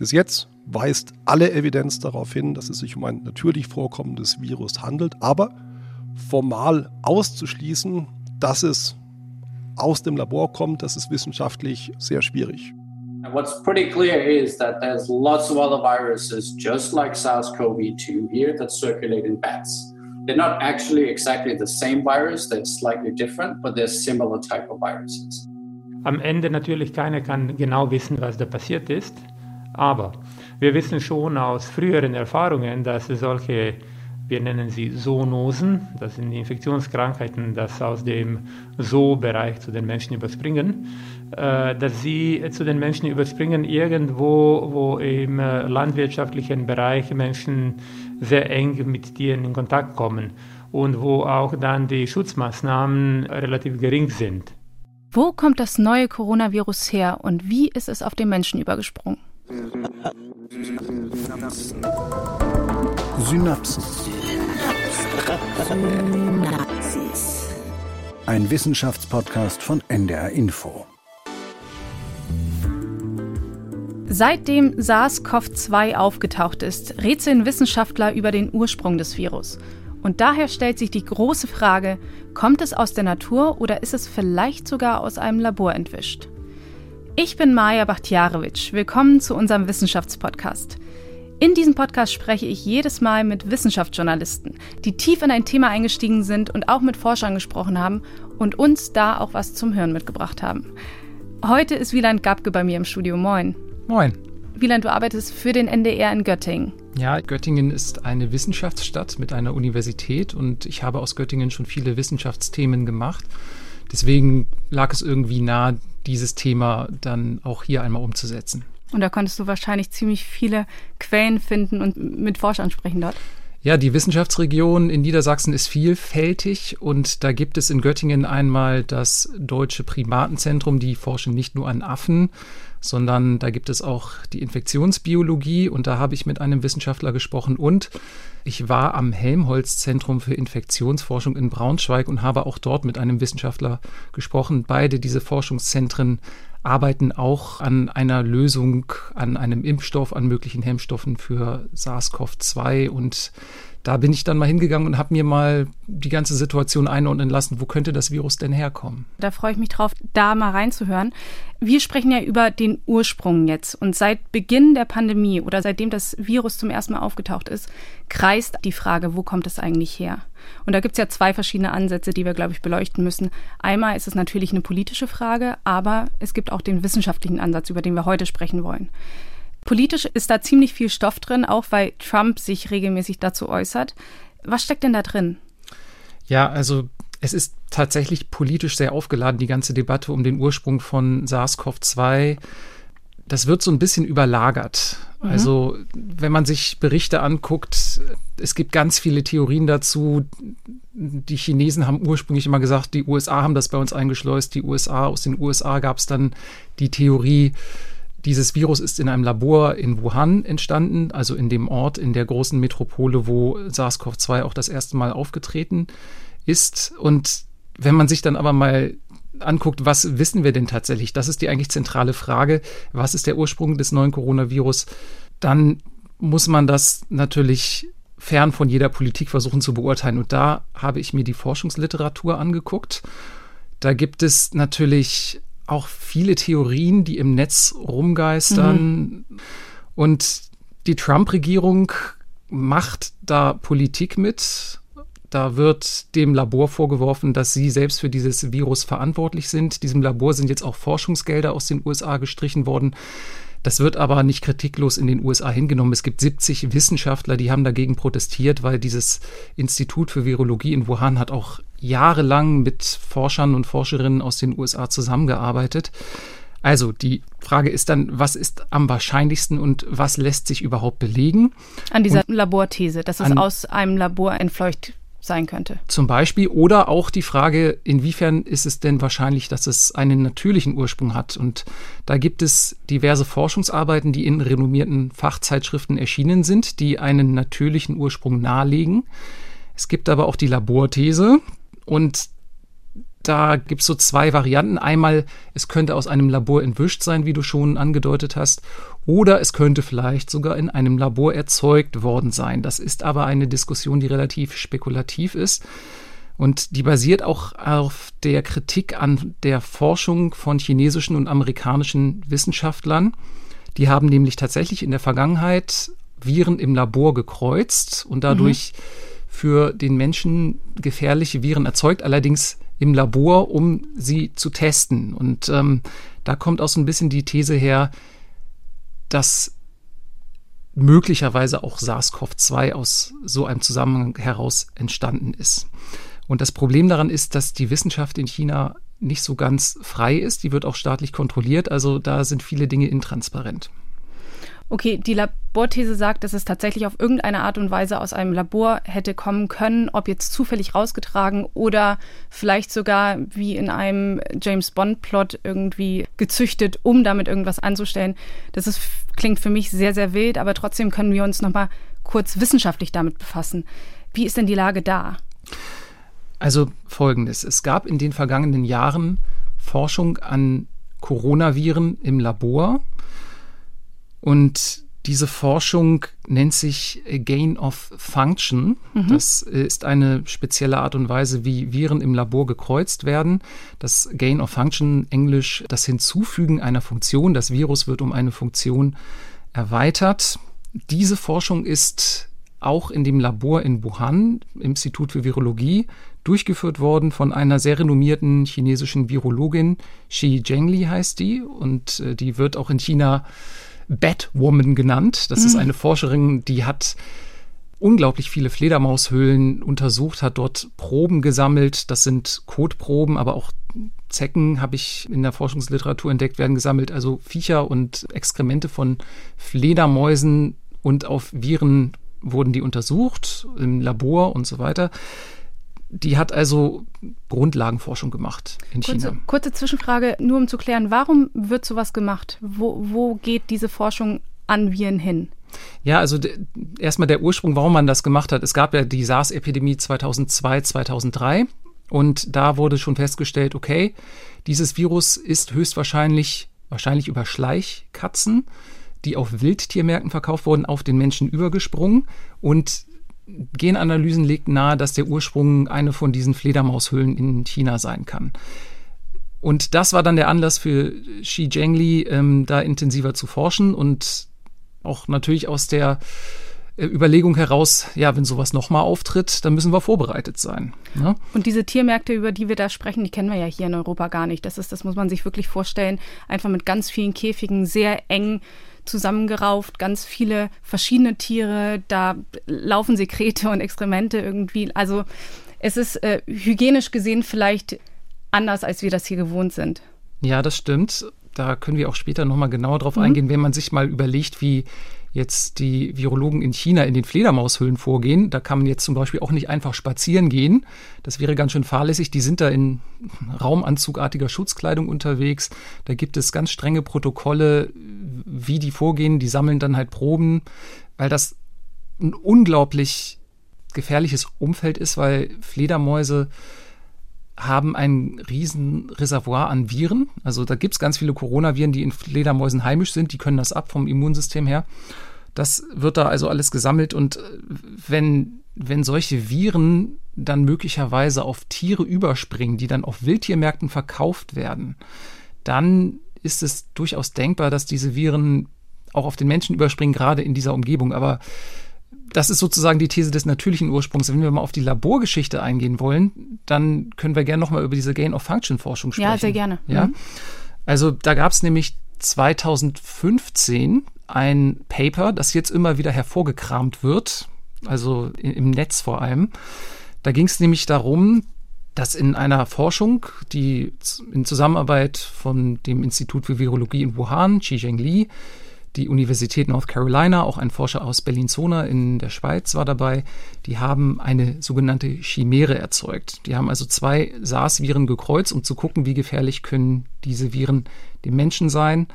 Bis jetzt weist alle Evidenz darauf hin, dass es sich um ein natürlich vorkommendes Virus handelt, aber formal auszuschließen, dass es aus dem Labor kommt, das ist wissenschaftlich sehr schwierig. And what's pretty clear is that there's lots of other viruses just like SARS-CoV-2 here that circulate in bats. They're not actually exactly the same virus, they're slightly different, but they're similar type of viruses. Am Ende natürlich keiner kann genau wissen, was da passiert ist, aber wir wissen schon aus früheren Erfahrungen, dass solche wir nennen sie Zoonosen, das sind die Infektionskrankheiten, das aus dem Zoo-Bereich zu den Menschen überspringen, äh, dass sie zu den Menschen überspringen irgendwo, wo im äh, landwirtschaftlichen Bereich Menschen sehr eng mit Tieren in Kontakt kommen und wo auch dann die Schutzmaßnahmen relativ gering sind. Wo kommt das neue Coronavirus her und wie ist es auf den Menschen übergesprungen? Synapsen. Synapsis. Ein Wissenschaftspodcast von NDR Info. Seitdem SARS-CoV-2 aufgetaucht ist, rätseln Wissenschaftler über den Ursprung des Virus. Und daher stellt sich die große Frage, kommt es aus der Natur oder ist es vielleicht sogar aus einem Labor entwischt? Ich bin Maja Bachtjarewitsch. Willkommen zu unserem Wissenschaftspodcast. In diesem Podcast spreche ich jedes Mal mit Wissenschaftsjournalisten, die tief in ein Thema eingestiegen sind und auch mit Forschern gesprochen haben und uns da auch was zum Hören mitgebracht haben. Heute ist Wieland Gabke bei mir im Studio. Moin. Moin. Wieland, du arbeitest für den NDR in Göttingen. Ja, Göttingen ist eine Wissenschaftsstadt mit einer Universität und ich habe aus Göttingen schon viele Wissenschaftsthemen gemacht. Deswegen lag es irgendwie nah, dieses Thema dann auch hier einmal umzusetzen. Und da konntest du wahrscheinlich ziemlich viele Quellen finden und mit Forschern sprechen dort. Ja, die Wissenschaftsregion in Niedersachsen ist vielfältig und da gibt es in Göttingen einmal das Deutsche Primatenzentrum, die forschen nicht nur an Affen, sondern da gibt es auch die Infektionsbiologie und da habe ich mit einem Wissenschaftler gesprochen und ich war am Helmholtz-Zentrum für Infektionsforschung in Braunschweig und habe auch dort mit einem Wissenschaftler gesprochen. Beide diese Forschungszentren arbeiten auch an einer Lösung, an einem Impfstoff, an möglichen Hemmstoffen für SARS-CoV-2 und da bin ich dann mal hingegangen und habe mir mal die ganze Situation einordnen lassen, wo könnte das Virus denn herkommen. Da freue ich mich drauf, da mal reinzuhören. Wir sprechen ja über den Ursprung jetzt. Und seit Beginn der Pandemie oder seitdem das Virus zum ersten Mal aufgetaucht ist, kreist die Frage, wo kommt es eigentlich her? Und da gibt es ja zwei verschiedene Ansätze, die wir, glaube ich, beleuchten müssen. Einmal ist es natürlich eine politische Frage, aber es gibt auch den wissenschaftlichen Ansatz, über den wir heute sprechen wollen. Politisch ist da ziemlich viel Stoff drin, auch weil Trump sich regelmäßig dazu äußert. Was steckt denn da drin? Ja, also es ist tatsächlich politisch sehr aufgeladen, die ganze Debatte um den Ursprung von SARS-CoV-2. Das wird so ein bisschen überlagert. Mhm. Also, wenn man sich Berichte anguckt, es gibt ganz viele Theorien dazu. Die Chinesen haben ursprünglich immer gesagt, die USA haben das bei uns eingeschleust. Die USA, aus den USA gab es dann die Theorie, dieses Virus ist in einem Labor in Wuhan entstanden, also in dem Ort, in der großen Metropole, wo SARS-CoV-2 auch das erste Mal aufgetreten ist. Und wenn man sich dann aber mal anguckt, was wissen wir denn tatsächlich? Das ist die eigentlich zentrale Frage. Was ist der Ursprung des neuen Coronavirus? Dann muss man das natürlich fern von jeder Politik versuchen zu beurteilen. Und da habe ich mir die Forschungsliteratur angeguckt. Da gibt es natürlich auch viele Theorien, die im Netz rumgeistern. Mhm. Und die Trump-Regierung macht da Politik mit. Da wird dem Labor vorgeworfen, dass sie selbst für dieses Virus verantwortlich sind. Diesem Labor sind jetzt auch Forschungsgelder aus den USA gestrichen worden. Das wird aber nicht kritiklos in den USA hingenommen. Es gibt 70 Wissenschaftler, die haben dagegen protestiert, weil dieses Institut für Virologie in Wuhan hat auch jahrelang mit Forschern und Forscherinnen aus den USA zusammengearbeitet. Also die Frage ist dann, was ist am wahrscheinlichsten und was lässt sich überhaupt belegen? An dieser und Laborthese, dass es aus einem Labor entfleucht sein könnte. Zum Beispiel oder auch die Frage, inwiefern ist es denn wahrscheinlich, dass es einen natürlichen Ursprung hat? Und da gibt es diverse Forschungsarbeiten, die in renommierten Fachzeitschriften erschienen sind, die einen natürlichen Ursprung nahelegen. Es gibt aber auch die Laborthese und da gibt es so zwei Varianten. Einmal, es könnte aus einem Labor entwischt sein, wie du schon angedeutet hast, oder es könnte vielleicht sogar in einem Labor erzeugt worden sein. Das ist aber eine Diskussion, die relativ spekulativ ist. Und die basiert auch auf der Kritik an der Forschung von chinesischen und amerikanischen Wissenschaftlern. Die haben nämlich tatsächlich in der Vergangenheit Viren im Labor gekreuzt und dadurch mhm. für den Menschen gefährliche Viren erzeugt, allerdings im Labor, um sie zu testen. Und ähm, da kommt auch so ein bisschen die These her, dass möglicherweise auch SARS-CoV-2 aus so einem Zusammenhang heraus entstanden ist. Und das Problem daran ist, dass die Wissenschaft in China nicht so ganz frei ist. Die wird auch staatlich kontrolliert. Also da sind viele Dinge intransparent. Okay, die Laborthese sagt, dass es tatsächlich auf irgendeine Art und Weise aus einem Labor hätte kommen können, ob jetzt zufällig rausgetragen oder vielleicht sogar wie in einem James Bond-Plot irgendwie gezüchtet, um damit irgendwas anzustellen. Das ist, klingt für mich sehr, sehr wild, aber trotzdem können wir uns nochmal kurz wissenschaftlich damit befassen. Wie ist denn die Lage da? Also folgendes. Es gab in den vergangenen Jahren Forschung an Coronaviren im Labor und diese Forschung nennt sich Gain of Function. Mhm. Das ist eine spezielle Art und Weise, wie Viren im Labor gekreuzt werden. Das Gain of Function, englisch das Hinzufügen einer Funktion. Das Virus wird um eine Funktion erweitert. Diese Forschung ist auch in dem Labor in Wuhan, Institut für Virologie, durchgeführt worden von einer sehr renommierten chinesischen Virologin. Xi Zhengli heißt die und äh, die wird auch in China Batwoman genannt. Das mhm. ist eine Forscherin, die hat unglaublich viele Fledermaushöhlen untersucht, hat dort Proben gesammelt. Das sind Kotproben, aber auch Zecken habe ich in der Forschungsliteratur entdeckt, werden gesammelt. Also Viecher und Exkremente von Fledermäusen und auf Viren wurden die untersucht im Labor und so weiter. Die hat also Grundlagenforschung gemacht in kurze, China. Kurze Zwischenfrage, nur um zu klären, warum wird sowas gemacht? Wo, wo geht diese Forschung an Viren hin? Ja, also erstmal der Ursprung, warum man das gemacht hat. Es gab ja die SARS-Epidemie 2002, 2003 und da wurde schon festgestellt, okay, dieses Virus ist höchstwahrscheinlich wahrscheinlich über Schleichkatzen, die auf Wildtiermärkten verkauft wurden, auf den Menschen übergesprungen und Genanalysen legten nahe, dass der Ursprung eine von diesen Fledermaushöhlen in China sein kann. Und das war dann der Anlass für Xi Zhengli, ähm, da intensiver zu forschen und auch natürlich aus der äh, Überlegung heraus, ja, wenn sowas nochmal auftritt, dann müssen wir vorbereitet sein. Ne? Und diese Tiermärkte, über die wir da sprechen, die kennen wir ja hier in Europa gar nicht. Das ist, das muss man sich wirklich vorstellen, einfach mit ganz vielen Käfigen, sehr eng zusammengerauft, ganz viele verschiedene Tiere, da laufen Sekrete und Exkremente irgendwie. Also es ist äh, hygienisch gesehen vielleicht anders, als wir das hier gewohnt sind. Ja, das stimmt. Da können wir auch später nochmal genauer drauf mhm. eingehen, wenn man sich mal überlegt, wie jetzt die Virologen in China in den Fledermaushöhlen vorgehen. Da kann man jetzt zum Beispiel auch nicht einfach spazieren gehen. Das wäre ganz schön fahrlässig. Die sind da in raumanzugartiger Schutzkleidung unterwegs. Da gibt es ganz strenge Protokolle, wie die vorgehen. Die sammeln dann halt Proben, weil das ein unglaublich gefährliches Umfeld ist, weil Fledermäuse haben ein riesen Reservoir an Viren. Also da gibt es ganz viele Coronaviren, die in Fledermäusen heimisch sind. Die können das ab vom Immunsystem her. Das wird da also alles gesammelt und äh, wenn, wenn solche Viren dann möglicherweise auf Tiere überspringen, die dann auf Wildtiermärkten verkauft werden, dann ist es durchaus denkbar, dass diese Viren auch auf den Menschen überspringen, gerade in dieser Umgebung. Aber das ist sozusagen die These des natürlichen Ursprungs. Wenn wir mal auf die Laborgeschichte eingehen wollen, dann können wir gerne nochmal über diese Gain-of-Function-Forschung sprechen. Ja, sehr gerne. Ja? Mhm. Also da gab es nämlich 2015 ein Paper, das jetzt immer wieder hervorgekramt wird, also im Netz vor allem. Da ging es nämlich darum, dass in einer Forschung, die in Zusammenarbeit von dem Institut für Virologie in Wuhan, Xi Zhengli, die Universität North Carolina, auch ein Forscher aus Bellinzona in der Schweiz war dabei. Die haben eine sogenannte Chimäre erzeugt. Die haben also zwei SARS-Viren gekreuzt, um zu gucken, wie gefährlich können diese Viren dem Menschen sein.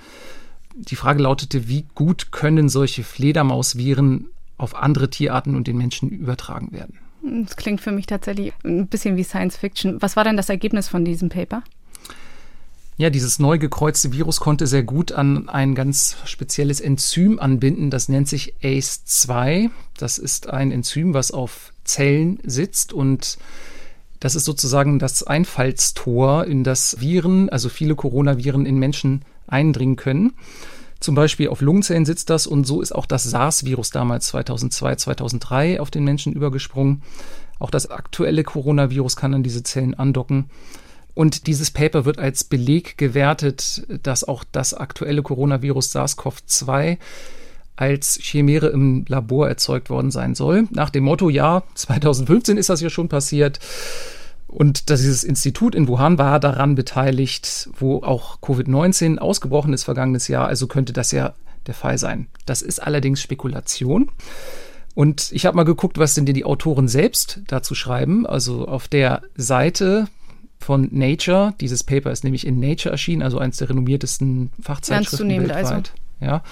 Die Frage lautete, wie gut können solche Fledermausviren auf andere Tierarten und den Menschen übertragen werden. Das klingt für mich tatsächlich ein bisschen wie Science Fiction. Was war denn das Ergebnis von diesem Paper? Ja, dieses neu gekreuzte Virus konnte sehr gut an ein ganz spezielles Enzym anbinden. Das nennt sich ACE2. Das ist ein Enzym, was auf Zellen sitzt und das ist sozusagen das Einfallstor, in das Viren, also viele Coronaviren in Menschen eindringen können. Zum Beispiel auf Lungenzellen sitzt das und so ist auch das SARS-Virus damals 2002, 2003 auf den Menschen übergesprungen. Auch das aktuelle Coronavirus kann an diese Zellen andocken. Und dieses Paper wird als Beleg gewertet, dass auch das aktuelle Coronavirus SARS-CoV-2 als Chimäre im Labor erzeugt worden sein soll. Nach dem Motto, ja, 2015 ist das ja schon passiert. Und dieses Institut in Wuhan war daran beteiligt, wo auch Covid-19 ausgebrochen ist vergangenes Jahr. Also könnte das ja der Fall sein. Das ist allerdings Spekulation. Und ich habe mal geguckt, was denn die Autoren selbst dazu schreiben. Also auf der Seite von Nature, dieses Paper ist nämlich in Nature erschienen, also eines der renommiertesten Fachzeitschriften weltweit. Also. Ja,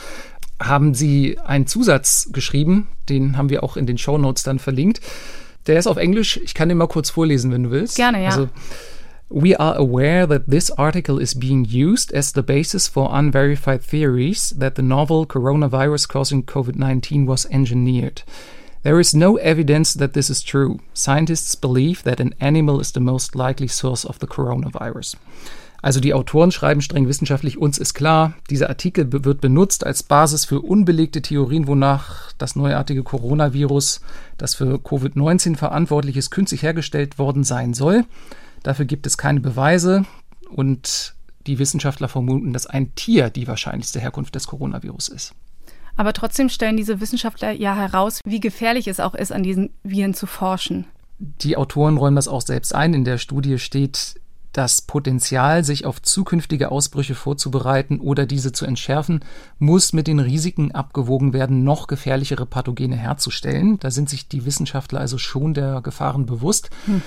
haben sie einen Zusatz geschrieben, den haben wir auch in den Show Notes dann verlinkt. Der ist auf Englisch. Ich kann den mal kurz vorlesen, wenn du willst. Gerne, ja. Also, We are aware that this article is being used as the basis for unverified theories that the novel coronavirus causing COVID 19 was engineered. There is no evidence that this is true. Scientists believe that an animal is the most likely source of the coronavirus. Also die Autoren schreiben streng wissenschaftlich, uns ist klar, dieser Artikel wird benutzt als Basis für unbelegte Theorien, wonach das neuartige Coronavirus, das für Covid-19 verantwortlich ist, künstlich hergestellt worden sein soll. Dafür gibt es keine Beweise und die Wissenschaftler vermuten, dass ein Tier die wahrscheinlichste Herkunft des Coronavirus ist. Aber trotzdem stellen diese Wissenschaftler ja heraus, wie gefährlich es auch ist, an diesen Viren zu forschen. Die Autoren räumen das auch selbst ein. In der Studie steht, das Potenzial, sich auf zukünftige Ausbrüche vorzubereiten oder diese zu entschärfen, muss mit den Risiken abgewogen werden, noch gefährlichere Pathogene herzustellen. Da sind sich die Wissenschaftler also schon der Gefahren bewusst. Hm.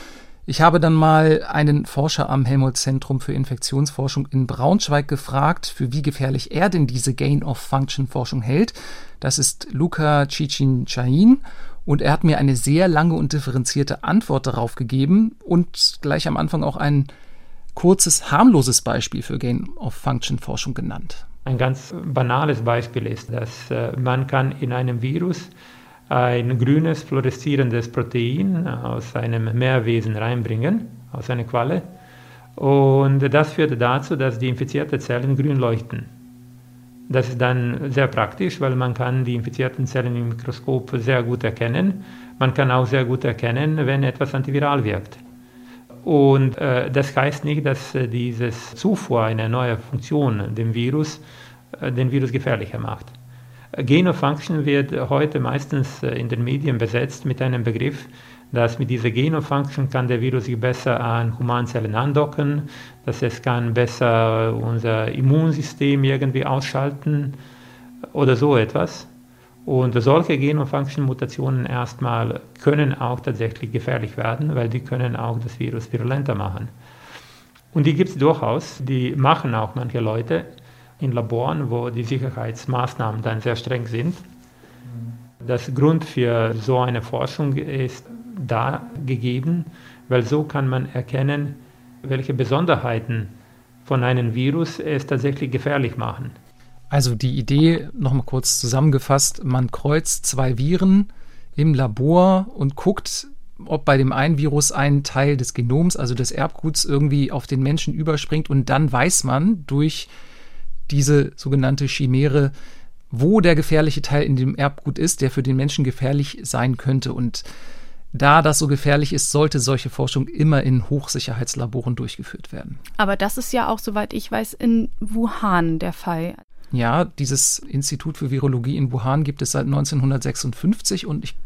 Ich habe dann mal einen Forscher am Helmholtz-Zentrum für Infektionsforschung in Braunschweig gefragt, für wie gefährlich er denn diese Gain-of-Function-Forschung hält. Das ist Luca Cicin-Chain und er hat mir eine sehr lange und differenzierte Antwort darauf gegeben und gleich am Anfang auch ein kurzes, harmloses Beispiel für Gain-of-Function-Forschung genannt. Ein ganz banales Beispiel ist, dass äh, man kann in einem Virus ein grünes fluoreszierendes Protein aus einem Meerwesen reinbringen, aus einer Qualle. Und das führt dazu, dass die infizierten Zellen grün leuchten. Das ist dann sehr praktisch, weil man kann die infizierten Zellen im Mikroskop sehr gut erkennen. Man kann auch sehr gut erkennen, wenn etwas antiviral wirkt. Und äh, das heißt nicht, dass äh, dieses Zufuhr einer neuen Funktion dem Virus äh, den Virus gefährlicher macht. Genofunction wird heute meistens äh, in den Medien besetzt mit einem Begriff, dass mit dieser Genofunction kann der Virus sich besser an Humanzellen andocken, dass es kann besser unser Immunsystem irgendwie ausschalten oder so etwas. Und solche Gain-of-Function-Mutationen erstmal können auch tatsächlich gefährlich werden, weil die können auch das Virus virulenter machen. Und die gibt es durchaus, die machen auch manche Leute in Laboren, wo die Sicherheitsmaßnahmen dann sehr streng sind. Das Grund für so eine Forschung ist da gegeben, weil so kann man erkennen, welche Besonderheiten von einem Virus es tatsächlich gefährlich machen. Also die Idee, nochmal kurz zusammengefasst, man kreuzt zwei Viren im Labor und guckt, ob bei dem einen Virus ein Teil des Genoms, also des Erbguts, irgendwie auf den Menschen überspringt und dann weiß man durch diese sogenannte Chimäre, wo der gefährliche Teil in dem Erbgut ist, der für den Menschen gefährlich sein könnte. Und da das so gefährlich ist, sollte solche Forschung immer in Hochsicherheitslaboren durchgeführt werden. Aber das ist ja auch, soweit ich weiß, in Wuhan der Fall. Ja, dieses Institut für Virologie in Wuhan gibt es seit 1956 und ich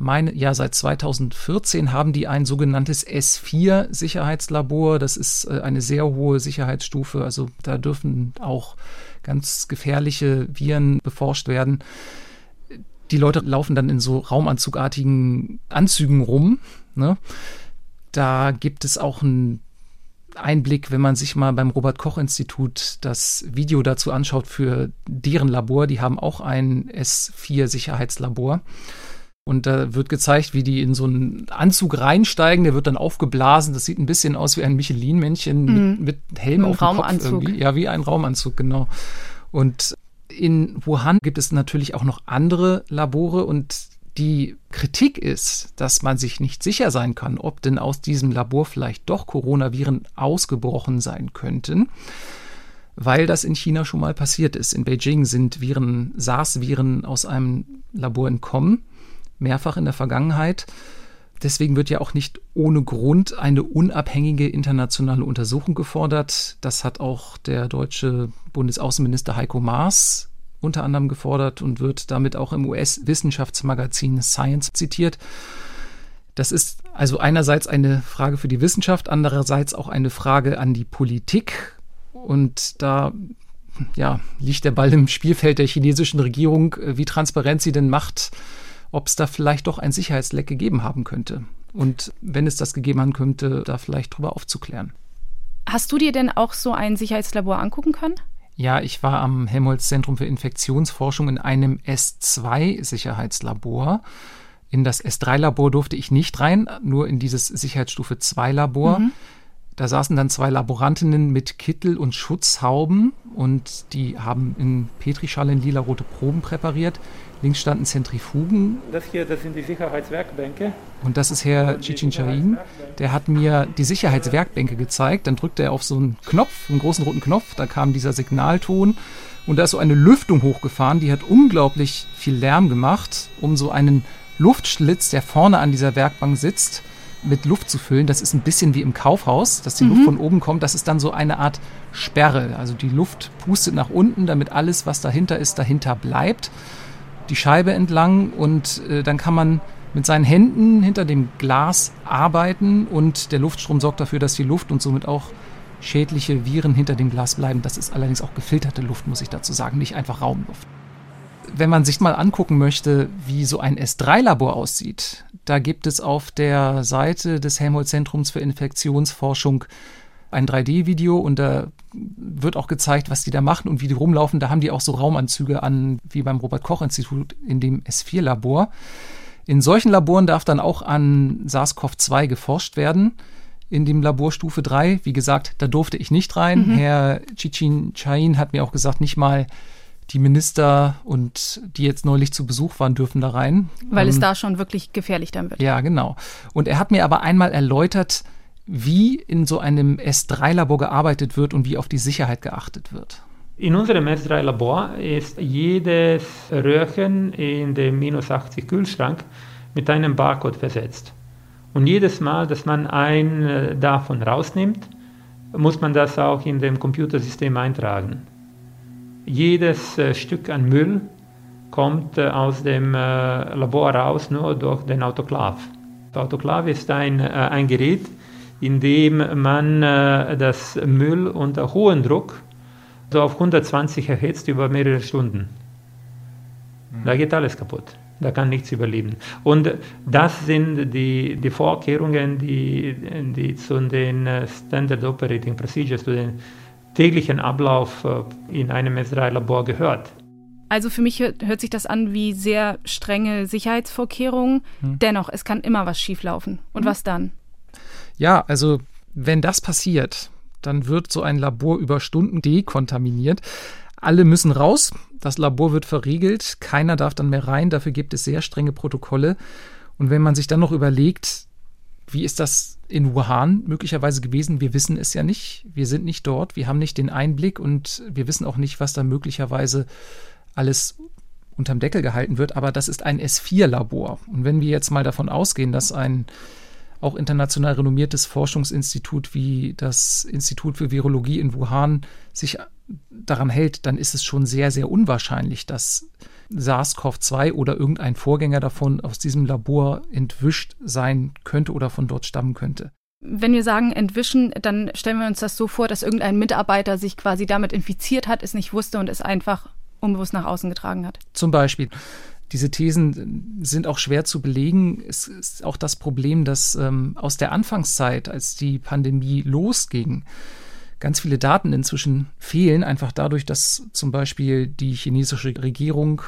meine, ja, seit 2014 haben die ein sogenanntes S4-Sicherheitslabor. Das ist äh, eine sehr hohe Sicherheitsstufe. Also da dürfen auch ganz gefährliche Viren beforscht werden. Die Leute laufen dann in so raumanzugartigen Anzügen rum. Ne? Da gibt es auch ein Einblick, wenn man sich mal beim Robert Koch Institut das Video dazu anschaut für deren Labor. Die haben auch ein S4 Sicherheitslabor. Und da wird gezeigt, wie die in so einen Anzug reinsteigen, der wird dann aufgeblasen. Das sieht ein bisschen aus wie ein Michelin-Männchen mhm. mit, mit, Helm auf dem Kopf irgendwie. Ja, wie ein Raumanzug, genau. Und in Wuhan gibt es natürlich auch noch andere Labore und die Kritik ist, dass man sich nicht sicher sein kann, ob denn aus diesem Labor vielleicht doch Coronaviren ausgebrochen sein könnten, weil das in China schon mal passiert ist. In Beijing sind Viren, SARS-Viren aus einem Labor entkommen, mehrfach in der Vergangenheit. Deswegen wird ja auch nicht ohne Grund eine unabhängige internationale Untersuchung gefordert. Das hat auch der deutsche Bundesaußenminister Heiko Maas unter anderem gefordert und wird damit auch im US-Wissenschaftsmagazin Science zitiert. Das ist also einerseits eine Frage für die Wissenschaft, andererseits auch eine Frage an die Politik. Und da ja, liegt der Ball im Spielfeld der chinesischen Regierung, wie transparent sie denn macht, ob es da vielleicht doch ein Sicherheitsleck gegeben haben könnte. Und wenn es das gegeben haben könnte, da vielleicht drüber aufzuklären. Hast du dir denn auch so ein Sicherheitslabor angucken können? Ja, ich war am Helmholtz-Zentrum für Infektionsforschung in einem S2-Sicherheitslabor. In das S3-Labor durfte ich nicht rein, nur in dieses Sicherheitsstufe 2-Labor. Mhm. Da saßen dann zwei Laborantinnen mit Kittel und Schutzhauben und die haben in Petrischalen lila-rote Proben präpariert. Links standen Zentrifugen. Das hier, das sind die Sicherheitswerkbänke. Und das ist Herr Chichinchain. Der hat mir die Sicherheitswerkbänke gezeigt. Dann drückte er auf so einen Knopf, einen großen roten Knopf. Da kam dieser Signalton. Und da ist so eine Lüftung hochgefahren. Die hat unglaublich viel Lärm gemacht, um so einen Luftschlitz, der vorne an dieser Werkbank sitzt, mit Luft zu füllen. Das ist ein bisschen wie im Kaufhaus, dass die mhm. Luft von oben kommt. Das ist dann so eine Art Sperre. Also die Luft pustet nach unten, damit alles, was dahinter ist, dahinter bleibt die Scheibe entlang und äh, dann kann man mit seinen Händen hinter dem Glas arbeiten und der Luftstrom sorgt dafür, dass die Luft und somit auch schädliche Viren hinter dem Glas bleiben. Das ist allerdings auch gefilterte Luft, muss ich dazu sagen, nicht einfach Raumluft. Wenn man sich mal angucken möchte, wie so ein S3-Labor aussieht, da gibt es auf der Seite des Helmholtz-Zentrums für Infektionsforschung ein 3D-Video und da wird auch gezeigt, was die da machen und wie die rumlaufen. Da haben die auch so Raumanzüge an, wie beim Robert-Koch-Institut in dem S4-Labor. In solchen Laboren darf dann auch an SARS-CoV-2 geforscht werden. In dem Labor Stufe 3, wie gesagt, da durfte ich nicht rein. Mhm. Herr Chichin Chain hat mir auch gesagt, nicht mal die Minister und die jetzt neulich zu Besuch waren, dürfen da rein. Weil ähm, es da schon wirklich gefährlich dann wird. Ja, genau. Und er hat mir aber einmal erläutert, wie in so einem S3-Labor gearbeitet wird und wie auf die Sicherheit geachtet wird. In unserem S3-Labor ist jedes Röhrchen in dem minus 80 Kühlschrank mit einem Barcode versetzt. Und jedes Mal, dass man ein äh, davon rausnimmt, muss man das auch in dem Computersystem eintragen. Jedes äh, Stück an Müll kommt äh, aus dem Labor raus nur durch den Autoklav. Der Autoklav ist ein, ein Gerät, indem man äh, das Müll unter hohem Druck so auf 120 erhitzt über mehrere Stunden. Mhm. Da geht alles kaputt. Da kann nichts überleben. Und das sind die, die Vorkehrungen, die, die zu den äh, Standard Operating Procedures, zu den täglichen Ablauf äh, in einem S3-Labor gehört. Also für mich hört, hört, sich das an wie sehr strenge Sicherheitsvorkehrungen. Hm. Dennoch, es kann immer was schieflaufen. Und hm. was dann? Ja, also wenn das passiert, dann wird so ein Labor über Stunden dekontaminiert. Alle müssen raus, das Labor wird verriegelt, keiner darf dann mehr rein, dafür gibt es sehr strenge Protokolle. Und wenn man sich dann noch überlegt, wie ist das in Wuhan möglicherweise gewesen? Wir wissen es ja nicht. Wir sind nicht dort, wir haben nicht den Einblick und wir wissen auch nicht, was da möglicherweise alles unterm Deckel gehalten wird. Aber das ist ein S4-Labor. Und wenn wir jetzt mal davon ausgehen, dass ein auch international renommiertes Forschungsinstitut wie das Institut für Virologie in Wuhan sich daran hält, dann ist es schon sehr, sehr unwahrscheinlich, dass SARS-CoV-2 oder irgendein Vorgänger davon aus diesem Labor entwischt sein könnte oder von dort stammen könnte. Wenn wir sagen entwischen, dann stellen wir uns das so vor, dass irgendein Mitarbeiter sich quasi damit infiziert hat, es nicht wusste und es einfach unbewusst nach außen getragen hat. Zum Beispiel. Diese Thesen sind auch schwer zu belegen. Es ist auch das Problem, dass ähm, aus der Anfangszeit, als die Pandemie losging, ganz viele Daten inzwischen fehlen, einfach dadurch, dass zum Beispiel die chinesische Regierung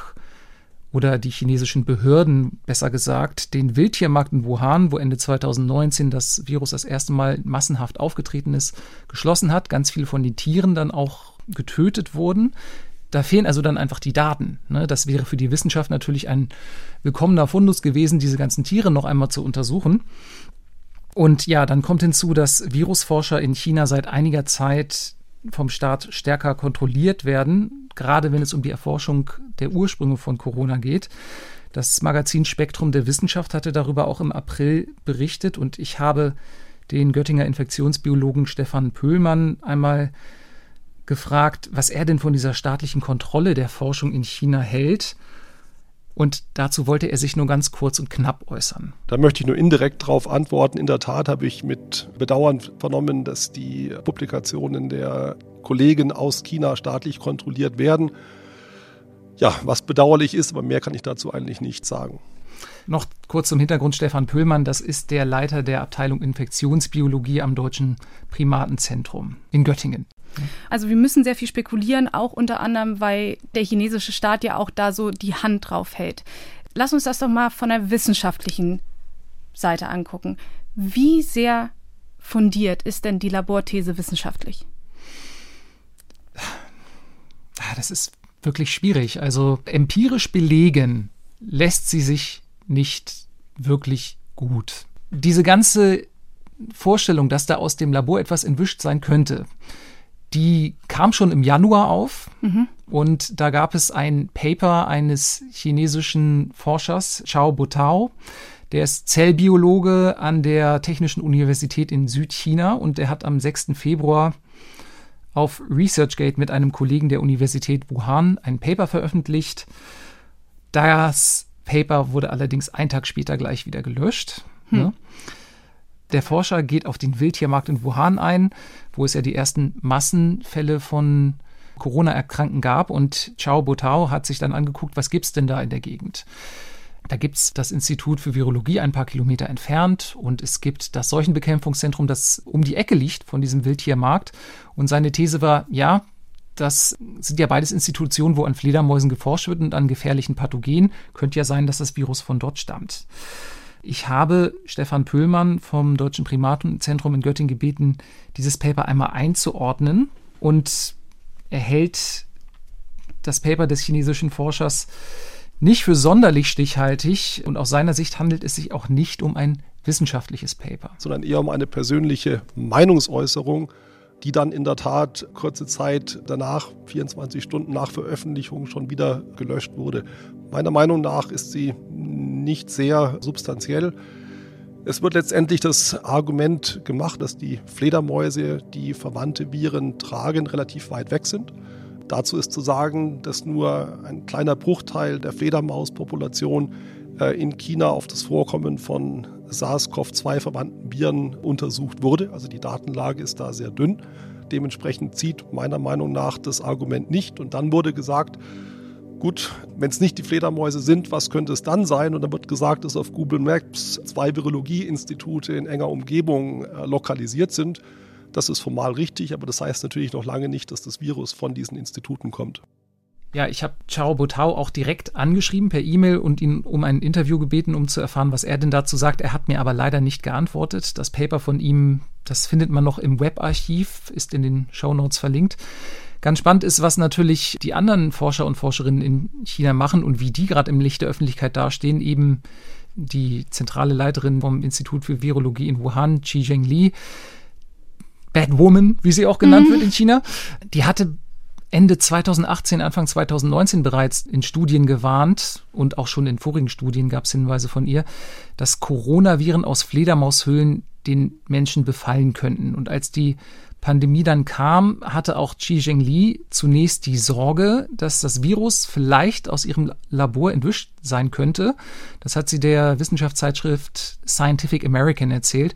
oder die chinesischen Behörden, besser gesagt, den Wildtiermarkt in Wuhan, wo Ende 2019 das Virus das erste Mal massenhaft aufgetreten ist, geschlossen hat. Ganz viele von den Tieren dann auch getötet wurden. Da fehlen also dann einfach die Daten. Ne? Das wäre für die Wissenschaft natürlich ein willkommener Fundus gewesen, diese ganzen Tiere noch einmal zu untersuchen. Und ja, dann kommt hinzu, dass Virusforscher in China seit einiger Zeit vom Staat stärker kontrolliert werden, gerade wenn es um die Erforschung der Ursprünge von Corona geht. Das Magazin Spektrum der Wissenschaft hatte darüber auch im April berichtet und ich habe den Göttinger Infektionsbiologen Stefan Pöhlmann einmal gefragt, was er denn von dieser staatlichen Kontrolle der Forschung in China hält und dazu wollte er sich nur ganz kurz und knapp äußern. Da möchte ich nur indirekt darauf antworten. In der Tat habe ich mit Bedauern vernommen, dass die Publikationen der Kollegen aus China staatlich kontrolliert werden. Ja, was bedauerlich ist, aber mehr kann ich dazu eigentlich nicht sagen. Noch kurz zum Hintergrund Stefan Pöhlmann, das ist der Leiter der Abteilung Infektionsbiologie am Deutschen Primatenzentrum in Göttingen. Also wir müssen sehr viel spekulieren, auch unter anderem, weil der chinesische Staat ja auch da so die Hand drauf hält. Lass uns das doch mal von der wissenschaftlichen Seite angucken. Wie sehr fundiert ist denn die Laborthese wissenschaftlich? Ah, das ist wirklich schwierig. Also empirisch belegen lässt sie sich nicht wirklich gut. Diese ganze Vorstellung, dass da aus dem Labor etwas entwischt sein könnte, die kam schon im Januar auf mhm. und da gab es ein Paper eines chinesischen Forschers, Chao Botao. Der ist Zellbiologe an der Technischen Universität in Südchina und der hat am 6. Februar auf ResearchGate mit einem Kollegen der Universität Wuhan ein Paper veröffentlicht. Das Paper wurde allerdings einen Tag später gleich wieder gelöscht. Hm. Ne? Der Forscher geht auf den Wildtiermarkt in Wuhan ein, wo es ja die ersten Massenfälle von Corona-Erkrankten gab. Und Chao Botao hat sich dann angeguckt, was gibt es denn da in der Gegend? Da gibt es das Institut für Virologie ein paar Kilometer entfernt und es gibt das Seuchenbekämpfungszentrum, das um die Ecke liegt von diesem Wildtiermarkt. Und seine These war, ja, das sind ja beides Institutionen, wo an Fledermäusen geforscht wird und an gefährlichen Pathogenen. Könnte ja sein, dass das Virus von dort stammt. Ich habe Stefan Pöhlmann vom Deutschen Primatenzentrum in Göttingen gebeten, dieses Paper einmal einzuordnen und er hält das Paper des chinesischen Forschers nicht für sonderlich stichhaltig und aus seiner Sicht handelt es sich auch nicht um ein wissenschaftliches Paper. Sondern eher um eine persönliche Meinungsäußerung die dann in der Tat kurze Zeit danach, 24 Stunden nach Veröffentlichung, schon wieder gelöscht wurde. Meiner Meinung nach ist sie nicht sehr substanziell. Es wird letztendlich das Argument gemacht, dass die Fledermäuse, die verwandte Viren tragen, relativ weit weg sind. Dazu ist zu sagen, dass nur ein kleiner Bruchteil der Fledermauspopulation äh, in China auf das Vorkommen von SARS-CoV-2 verwandten Viren untersucht wurde. Also die Datenlage ist da sehr dünn. Dementsprechend zieht meiner Meinung nach das Argument nicht. Und dann wurde gesagt, gut, wenn es nicht die Fledermäuse sind, was könnte es dann sein? Und dann wird gesagt, dass auf Google Maps zwei Virologieinstitute in enger Umgebung äh, lokalisiert sind. Das ist formal richtig, aber das heißt natürlich noch lange nicht, dass das Virus von diesen Instituten kommt. Ja, ich habe Chao Botao auch direkt angeschrieben per E-Mail und ihn um ein Interview gebeten, um zu erfahren, was er denn dazu sagt. Er hat mir aber leider nicht geantwortet. Das Paper von ihm, das findet man noch im Webarchiv, ist in den Show Notes verlinkt. Ganz spannend ist, was natürlich die anderen Forscher und Forscherinnen in China machen und wie die gerade im Licht der Öffentlichkeit dastehen. Eben die zentrale Leiterin vom Institut für Virologie in Wuhan, Qi Zhengli, Bad Woman, wie sie auch genannt mhm. wird in China, die hatte Ende 2018, Anfang 2019 bereits in Studien gewarnt und auch schon in vorigen Studien gab es Hinweise von ihr, dass Coronaviren aus Fledermaushöhlen den Menschen befallen könnten. Und als die Pandemie dann kam, hatte auch Xi Zhengli zunächst die Sorge, dass das Virus vielleicht aus ihrem Labor entwischt sein könnte. Das hat sie der Wissenschaftszeitschrift Scientific American erzählt.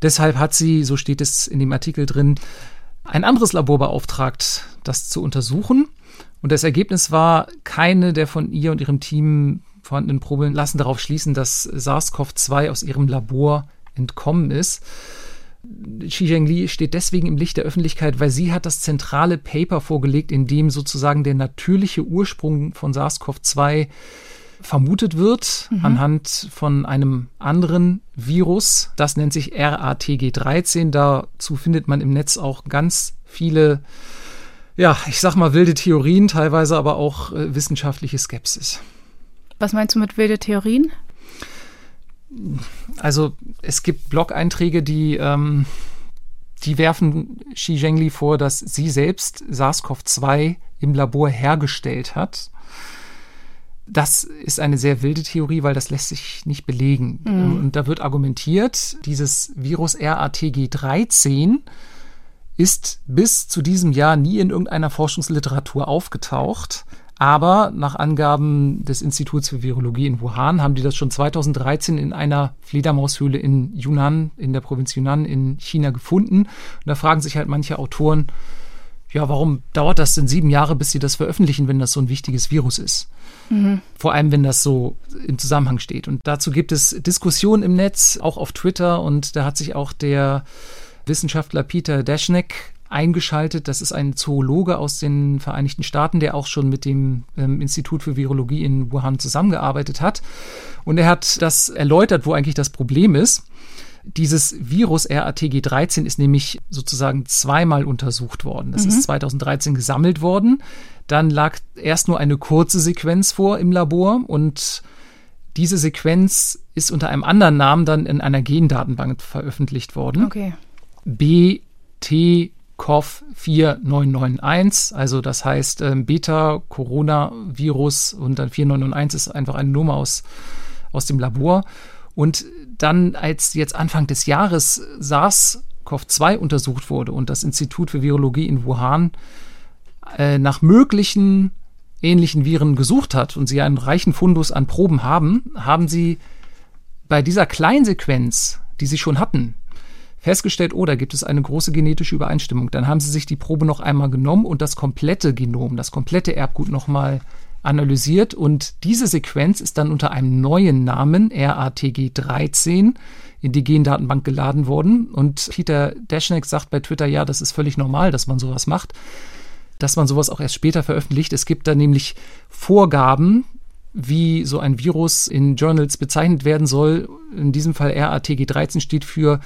Deshalb hat sie, so steht es in dem Artikel drin, ein anderes Labor beauftragt, das zu untersuchen. Und das Ergebnis war, keine der von ihr und ihrem Team vorhandenen Proben lassen darauf schließen, dass SARS-CoV-2 aus ihrem Labor entkommen ist. Xi Zhengli steht deswegen im Licht der Öffentlichkeit, weil sie hat das zentrale Paper vorgelegt, in dem sozusagen der natürliche Ursprung von SARS-CoV-2 vermutet wird mhm. anhand von einem anderen Virus. Das nennt sich RATG13. Dazu findet man im Netz auch ganz viele, ja, ich sag mal wilde Theorien, teilweise aber auch äh, wissenschaftliche Skepsis. Was meinst du mit wilde Theorien? Also es gibt Blog-Einträge, die, ähm, die werfen Xi Zhengli vor, dass sie selbst SARS-CoV-2 im Labor hergestellt hat. Das ist eine sehr wilde Theorie, weil das lässt sich nicht belegen. Mhm. Und da wird argumentiert, dieses Virus RATG13 ist bis zu diesem Jahr nie in irgendeiner Forschungsliteratur aufgetaucht. Aber nach Angaben des Instituts für Virologie in Wuhan haben die das schon 2013 in einer Fledermaushöhle in Yunnan, in der Provinz Yunnan in China gefunden. Und da fragen sich halt manche Autoren, ja, warum dauert das denn sieben Jahre, bis sie das veröffentlichen, wenn das so ein wichtiges Virus ist? Mhm. Vor allem, wenn das so im Zusammenhang steht. Und dazu gibt es Diskussionen im Netz, auch auf Twitter. Und da hat sich auch der Wissenschaftler Peter Deschneck eingeschaltet. Das ist ein Zoologe aus den Vereinigten Staaten, der auch schon mit dem ähm, Institut für Virologie in Wuhan zusammengearbeitet hat. Und er hat das erläutert, wo eigentlich das Problem ist. Dieses Virus RATG13 ist nämlich sozusagen zweimal untersucht worden. Das mhm. ist 2013 gesammelt worden. Dann lag erst nur eine kurze Sequenz vor im Labor und diese Sequenz ist unter einem anderen Namen dann in einer Gendatenbank veröffentlicht worden. Okay. BT COV 4991, also das heißt ähm, Beta-Coronavirus und dann 4991 ist einfach eine Nummer aus, aus dem Labor. Und dann, als jetzt Anfang des Jahres SARS-CoV-2 untersucht wurde und das Institut für Virologie in Wuhan äh, nach möglichen ähnlichen Viren gesucht hat und sie einen reichen Fundus an Proben haben, haben sie bei dieser Kleinsequenz, die sie schon hatten, festgestellt, oh, da gibt es eine große genetische Übereinstimmung. Dann haben sie sich die Probe noch einmal genommen und das komplette Genom, das komplette Erbgut nochmal analysiert und diese Sequenz ist dann unter einem neuen Namen RATG13 in die Gendatenbank geladen worden und Peter Deschneck sagt bei Twitter, ja, das ist völlig normal, dass man sowas macht, dass man sowas auch erst später veröffentlicht. Es gibt da nämlich Vorgaben, wie so ein Virus in Journals bezeichnet werden soll. In diesem Fall RATG13 steht für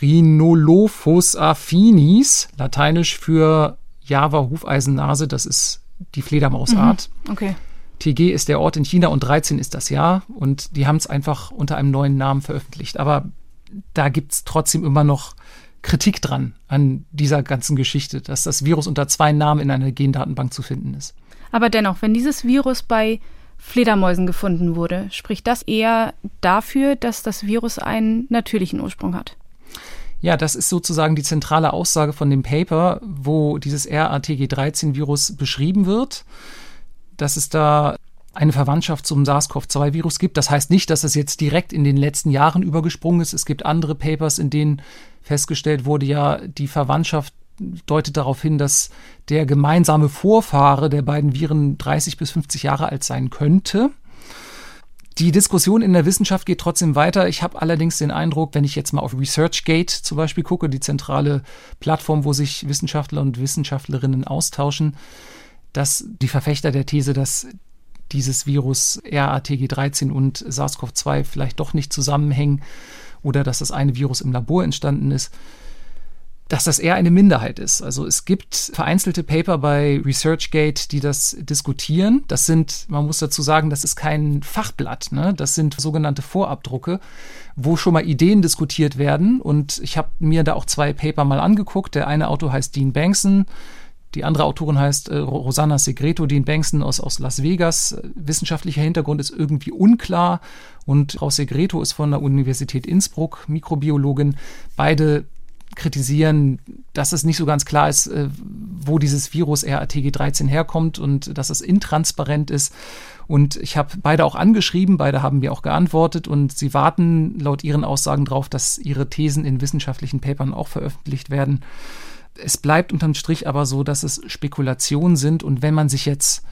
Rhinolophus affinis, lateinisch für Java-Hufeisennase, das ist die Fledermausart. Mhm. Okay. TG ist der Ort in China und 13 ist das Jahr und die haben es einfach unter einem neuen Namen veröffentlicht. Aber da gibt es trotzdem immer noch Kritik dran an dieser ganzen Geschichte, dass das Virus unter zwei Namen in einer Gendatenbank zu finden ist. Aber dennoch, wenn dieses Virus bei Fledermäusen gefunden wurde, spricht das eher dafür, dass das Virus einen natürlichen Ursprung hat. Ja, das ist sozusagen die zentrale Aussage von dem Paper, wo dieses RATG13-Virus beschrieben wird, dass es da eine Verwandtschaft zum SARS-CoV-2-Virus gibt. Das heißt nicht, dass es jetzt direkt in den letzten Jahren übergesprungen ist. Es gibt andere Papers, in denen festgestellt wurde, ja, die Verwandtschaft deutet darauf hin, dass der gemeinsame Vorfahre der beiden Viren 30 bis 50 Jahre alt sein könnte. Die Diskussion in der Wissenschaft geht trotzdem weiter. Ich habe allerdings den Eindruck, wenn ich jetzt mal auf ResearchGate zum Beispiel gucke, die zentrale Plattform, wo sich Wissenschaftler und Wissenschaftlerinnen austauschen, dass die Verfechter der These, dass dieses Virus RATG13 und SARS-CoV-2 vielleicht doch nicht zusammenhängen oder dass das eine Virus im Labor entstanden ist, dass das eher eine Minderheit ist. Also es gibt vereinzelte Paper bei ResearchGate, die das diskutieren. Das sind, man muss dazu sagen, das ist kein Fachblatt. Ne? Das sind sogenannte Vorabdrucke, wo schon mal Ideen diskutiert werden. Und ich habe mir da auch zwei Paper mal angeguckt. Der eine Autor heißt Dean Bankson. Die andere Autorin heißt äh, Rosanna Segreto, Dean Bankson aus, aus Las Vegas. Wissenschaftlicher Hintergrund ist irgendwie unklar. Und Frau Segreto ist von der Universität Innsbruck, Mikrobiologin. Beide kritisieren, dass es nicht so ganz klar ist, äh, wo dieses Virus RATG13 herkommt und dass es intransparent ist. Und ich habe beide auch angeschrieben, beide haben mir auch geantwortet und sie warten laut ihren Aussagen darauf, dass ihre Thesen in wissenschaftlichen Papern auch veröffentlicht werden. Es bleibt unterm Strich aber so, dass es Spekulationen sind und wenn man sich jetzt